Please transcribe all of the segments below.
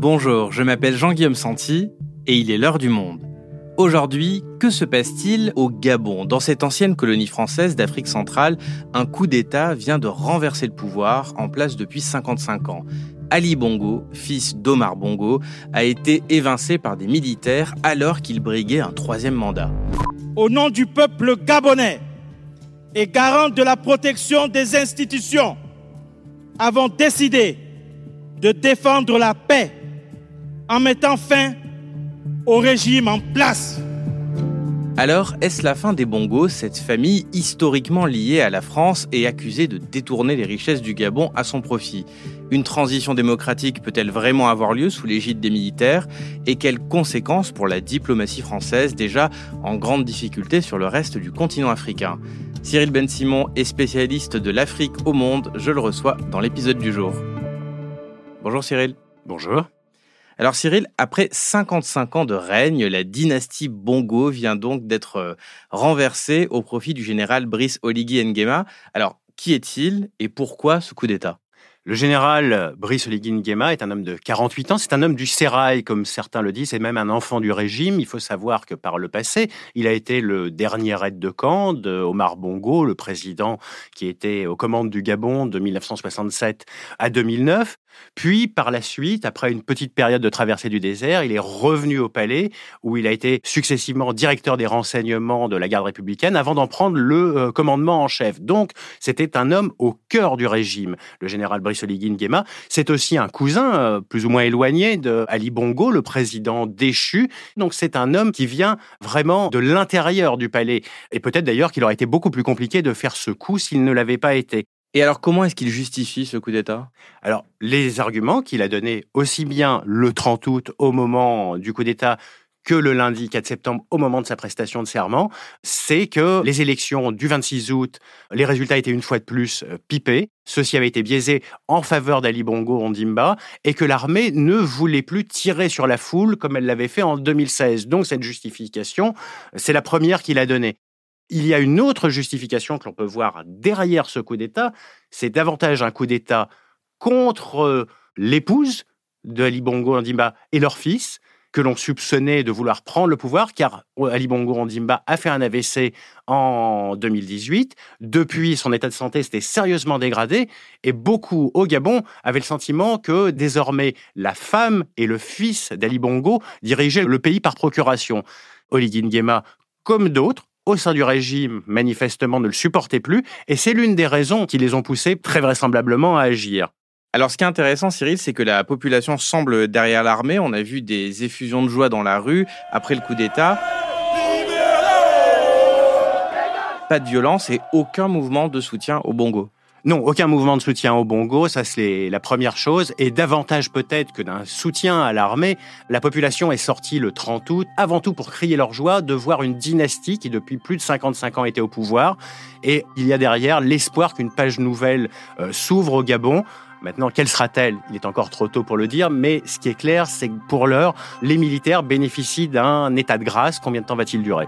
Bonjour, je m'appelle Jean-Guillaume Santi et il est l'heure du monde. Aujourd'hui, que se passe-t-il au Gabon? Dans cette ancienne colonie française d'Afrique centrale, un coup d'État vient de renverser le pouvoir en place depuis 55 ans. Ali Bongo, fils d'Omar Bongo, a été évincé par des militaires alors qu'il briguait un troisième mandat. Au nom du peuple gabonais et garant de la protection des institutions, avons décidé de défendre la paix en mettant fin au régime en place. Alors, est-ce la fin des Bongos, cette famille historiquement liée à la France et accusée de détourner les richesses du Gabon à son profit? Une transition démocratique peut-elle vraiment avoir lieu sous l'égide des militaires? Et quelles conséquences pour la diplomatie française déjà en grande difficulté sur le reste du continent africain? Cyril Ben Simon est spécialiste de l'Afrique au monde, je le reçois dans l'épisode du jour. Bonjour Cyril. Bonjour. Alors Cyril, après 55 ans de règne, la dynastie Bongo vient donc d'être euh, renversée au profit du général Brice Oligui Nguema. Alors, qui est-il et pourquoi ce coup d'État? Le général Brice Oligui Nguema est un homme de 48 ans. C'est un homme du sérail, comme certains le disent. C'est même un enfant du régime. Il faut savoir que par le passé, il a été le dernier aide de camp de Omar Bongo, le président qui était aux commandes du Gabon de 1967 à 2009. Puis, par la suite, après une petite période de traversée du désert, il est revenu au palais où il a été successivement directeur des renseignements de la garde républicaine avant d'en prendre le euh, commandement en chef. Donc, c'était un homme au cœur du régime, le général Brice Oligui Nguema. C'est aussi un cousin euh, plus ou moins éloigné de Ali Bongo, le président déchu. Donc, c'est un homme qui vient vraiment de l'intérieur du palais. Et peut-être d'ailleurs qu'il aurait été beaucoup plus compliqué de faire ce coup s'il ne l'avait pas été. Et alors, comment est-ce qu'il justifie ce coup d'État? Alors, les arguments qu'il a donnés aussi bien le 30 août au moment du coup d'État que le lundi 4 septembre au moment de sa prestation de serment, c'est que les élections du 26 août, les résultats étaient une fois de plus euh, pipés. Ceci avait été biaisé en faveur d'Ali Bongo Ondimba et que l'armée ne voulait plus tirer sur la foule comme elle l'avait fait en 2016. Donc cette justification, c'est la première qu'il a donnée. Il y a une autre justification que l'on peut voir derrière ce coup d'État, c'est davantage un coup d'État contre euh, l'épouse de Ali Bongo Ondimba et leur fils, que l'on soupçonnait de vouloir prendre le pouvoir, car euh, Ali Bongo Ondimba a fait un AVC en 2018. Depuis, son état de santé s'était sérieusement dégradé, et beaucoup au Gabon avaient le sentiment que désormais la femme et le fils d'Ali Bongo dirigeaient le pays par procuration. Oligui Nguema, comme d'autres, au sein du régime, manifestement, ne le supportaient plus, et c'est l'une des raisons qui les ont poussés très vraisemblablement à agir. Alors, ce qui est intéressant, Cyril, c'est que la population semble derrière l'armée. On a vu des effusions de joie dans la rue après le coup d'État. Pas de violence et aucun mouvement de soutien au Bongo. Non, aucun mouvement de soutien au Bongo, ça c'est la première chose. Et davantage peut-être que d'un soutien à l'armée, la population est sortie le 30 août, avant tout pour crier leur joie de voir une dynastie qui depuis plus de 55 ans était au pouvoir. Et il y a derrière l'espoir qu'une page nouvelle euh, s'ouvre au Gabon. Maintenant, quelle sera-t-elle? Il est encore trop tôt pour le dire, mais ce qui est clair, c'est que pour l'heure, les militaires bénéficient d'un état de grâce. Combien de temps va-t-il durer?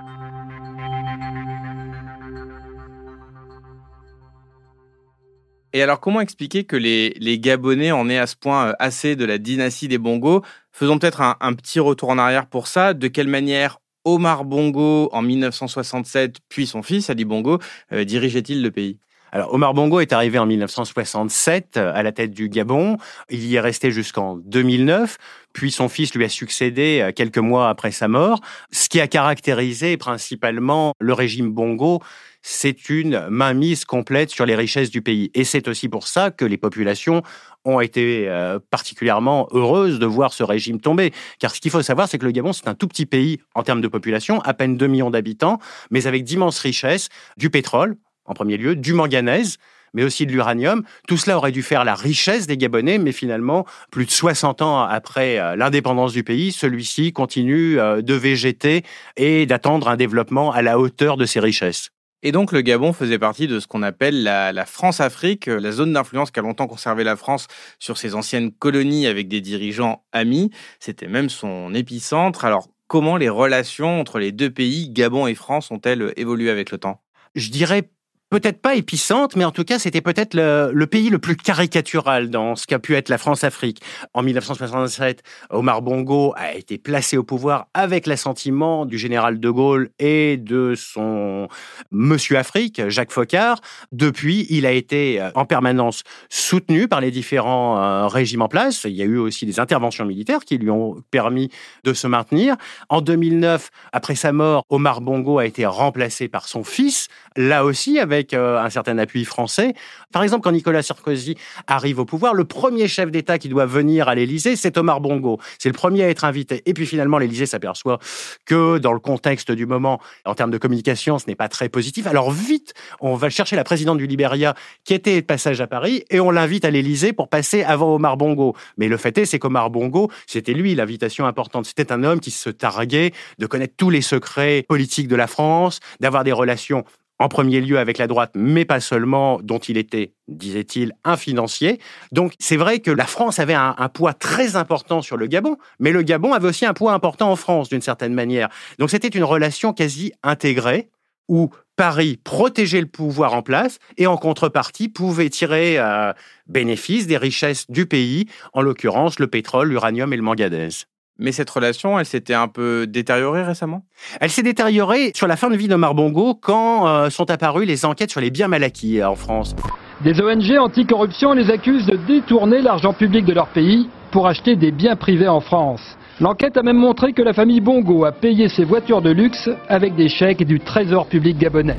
Et alors, comment expliquer que les, Gabonais en aient à ce point euh, assez de la dynastie des Bongo Faisons peut-être un, petit retour en arrière pour ça. De quelle manière Omar Bongo, en 1967, puis son fils Ali Bongo, euh, dirigeait-il le pays? Alors, Omar Bongo est arrivé en 1967 euh, à la tête du Gabon. Il y est resté jusqu'en 2009. Puis son fils lui a succédé quelques mois après sa mort. Ce qui a caractérisé principalement le régime Bongo, c'est une mainmise complète sur les richesses du pays. Et c'est aussi pour ça que les populations ont été euh, particulièrement heureuses de voir ce régime tomber. Car ce qu'il faut savoir, c'est que le Gabon, c'est un tout petit pays en termes de population, à peine 2 millions d'habitants, mais avec d'immenses richesses, du pétrole, en premier lieu, du manganèse, mais aussi de l'uranium. Tout cela aurait dû faire la richesse des Gabonais, mais finalement, plus de 60 ans après euh, l'indépendance du pays, celui-ci continue euh, de végéter et d'attendre un développement à la hauteur de ses richesses. Et donc le Gabon faisait partie de ce qu'on appelle la, France-Afrique, la zone d'influence qu'a longtemps conservé la France sur ses anciennes colonies avec des dirigeants amis. C'était même son épicentre. Alors comment les relations entre les deux pays, Gabon et France, ont-elles évolué avec le temps? Je dirais peut-être pas épicentre, mais en tout cas, c'était peut-être le, pays le plus caricatural dans ce qu'a pu être la France-Afrique. En 1967, Omar Bongo a été placé au pouvoir avec l'assentiment du général de Gaulle et de son monsieur Afrique, Jacques Faucard. Depuis, il a été euh, en permanence soutenu par les différents euh, régimes en place. Il y a eu aussi des interventions militaires qui lui ont permis de se maintenir. En 2009, après sa mort, Omar Bongo a été remplacé par son fils, là aussi avec euh, un certain appui français. Par exemple, quand Nicolas Sarkozy arrive au pouvoir, le premier chef d'État qui doit venir à l'Élysée, c'est Omar Bongo. C'est le premier à être invité. Et puis finalement, l'Élysée s'aperçoit que dans le contexte du moment, en termes de communication, ce n'est pas très positif. Alors vite, on va chercher la présidente du Libéria qui était de passage à Paris et on l'invite à l'Élysée pour passer avant Omar Bongo. Mais le fait est, c'est qu'Omar Bongo, c'était lui l'invitation importante. C'était un homme qui se targuait de connaître tous les secrets politiques de la France, d'avoir des relations en premier lieu avec la droite, mais pas seulement, dont il était, disait-il, un financier. Donc c'est vrai que la France avait un, poids très important sur le Gabon, mais le Gabon avait aussi un poids important en France, d'une certaine manière. Donc c'était une relation quasi intégrée, où Paris protégeait le pouvoir en place et en contrepartie pouvait tirer euh, bénéfice des richesses du pays, en l'occurrence le pétrole, l'uranium et le manganèse. Mais cette relation, elle s'était un peu détériorée récemment? Elle s'est détériorée sur la fin de vie d'Omar Bongo quand euh, sont apparues les enquêtes sur les biens mal acquis euh, en France. Des ONG anticorruption les accusent de détourner l'argent public de leur pays pour acheter des biens privés en France. L'enquête a même montré que la famille Bongo a payé ses voitures de luxe avec des chèques du Trésor public gabonais.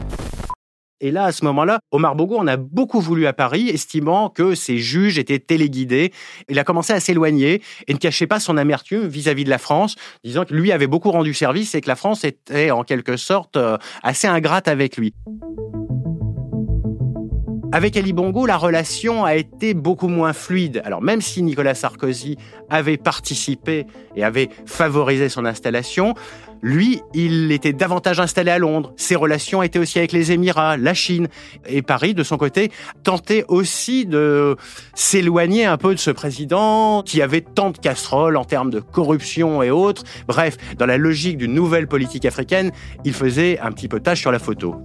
Et là, à ce moment-là, Omar Bongo en a beaucoup voulu à Paris, estimant que ses juges étaient téléguidés. Il a commencé à s'éloigner et ne cachait pas son amertume vis-à-vis de la France, disant que lui avait beaucoup rendu service et que la France était en quelque sorte euh, assez ingrate avec lui. Avec Ali Bongo, la relation a été beaucoup moins fluide. Alors même si Nicolas Sarkozy avait participé et avait favorisé son installation, lui, il était davantage installé à Londres. Ses relations étaient aussi avec les Émirats, la Chine. Et Paris, de son côté, tentait aussi de s'éloigner un peu de ce président qui avait tant de casseroles en termes de corruption et autres. Bref, dans la logique d'une nouvelle politique africaine, il faisait un petit peu sur la photo.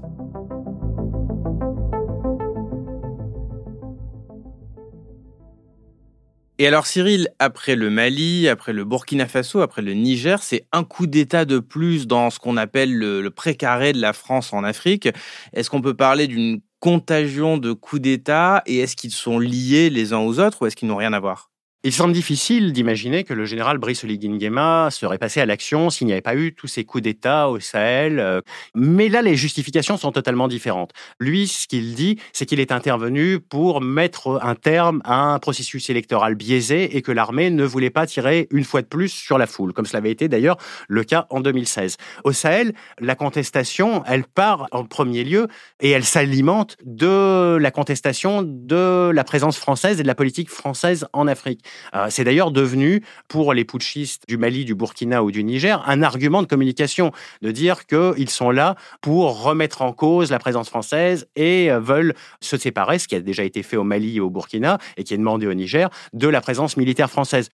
Et alors Cyril, après le Mali, après le Burkina Faso, après le Niger, c'est un coup d'État de plus dans ce qu'on appelle le, précaré de la France en Afrique. Est-ce qu'on peut parler d'une contagion de coups d'État et est-ce qu'ils sont liés les uns aux autres ou est-ce qu'ils n'ont rien à voir? Il semble difficile d'imaginer que le général Brice Oligui Nguema serait passé à l'action s'il n'y avait pas eu tous ces coups d'État au Sahel. Euh. Mais là, les justifications sont totalement différentes. Lui, ce qu'il dit, c'est qu'il est intervenu pour mettre un terme à un processus électoral biaisé et que l'armée ne voulait pas tirer une fois de plus sur la foule, comme cela avait été d'ailleurs le cas en 2016. Au Sahel, la contestation, elle part en premier lieu et elle s'alimente de la contestation de la présence française et de la politique française en Afrique. Euh, c'est d'ailleurs devenu, pour les putschistes du Mali, du Burkina ou du Niger, un argument de communication, de dire qu'ils sont là pour remettre en cause la présence française et euh, veulent se séparer, ce qui a déjà été fait au Mali et au Burkina et qui est demandé au Niger, de la présence militaire française.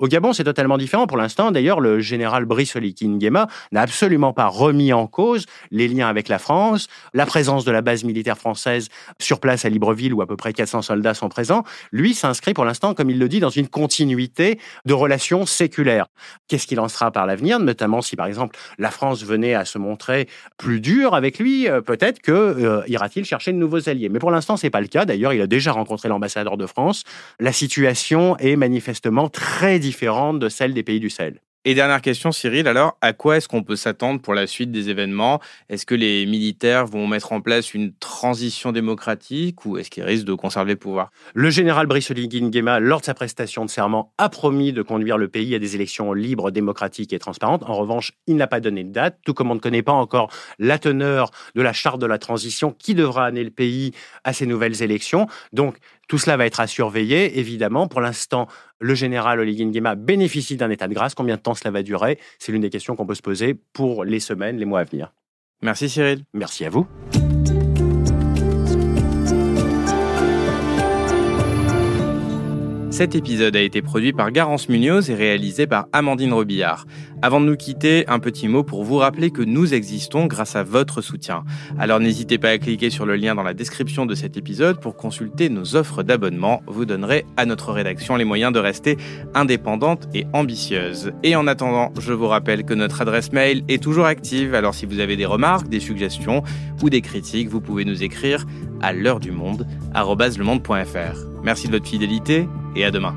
Au Gabon, c'est totalement différent. Pour l'instant, d'ailleurs, le général Brice Nguema n'a absolument pas remis en cause les liens avec la France, la présence de la base militaire française sur place à Libreville où à peu près 400 soldats sont présents. Lui s'inscrit pour l'instant, comme il le dit, dans une continuité de relations séculaires. Qu'est-ce qu'il en sera par l'avenir, notamment si par exemple la France venait à se montrer plus dure avec lui, euh, peut-être que euh, ira-t-il chercher de nouveaux alliés. Mais pour l'instant, c'est pas le cas. D'ailleurs, il a déjà rencontré l'ambassadeur de France. La situation est manifestement très différente différente de celle des pays du Sahel. Et dernière question, Cyril, alors à quoi est-ce qu'on peut s'attendre pour la suite des événements? Est-ce que les militaires vont mettre en place une transition démocratique ou est-ce qu'ils risquent de conserver le pouvoir? Le général Brice Oligui Nguema, lors de sa prestation de serment, a promis de conduire le pays à des élections libres, démocratiques et transparentes. En revanche, il n'a pas donné de date, tout comme on ne connaît pas encore la teneur de la charte de la transition qui devra amener le pays à ces nouvelles élections. Donc, tout cela va être à surveiller, évidemment. Pour l'instant, le général Oligui Nguema bénéficie d'un état de grâce. Combien de temps cela va durer? C'est l'une des questions qu'on peut se poser pour les semaines, les mois à venir. Merci Cyril. Merci à vous. Cet épisode a été produit par Garance Munoz et réalisé par Amandine Robillard. Avant de nous quitter, un petit mot pour vous rappeler que nous existons grâce à votre soutien. Alors n'hésitez pas à cliquer sur le lien dans la description de cet épisode pour consulter nos offres d'abonnement. Vous donnerez à notre rédaction les moyens de rester indépendante et ambitieuse. Et en attendant, je vous rappelle que notre adresse mail est toujours active. Alors si vous avez des remarques, des suggestions ou des critiques, vous pouvez nous écrire à l'heure du monde, @lemonde.fr. Merci de votre fidélité et à demain.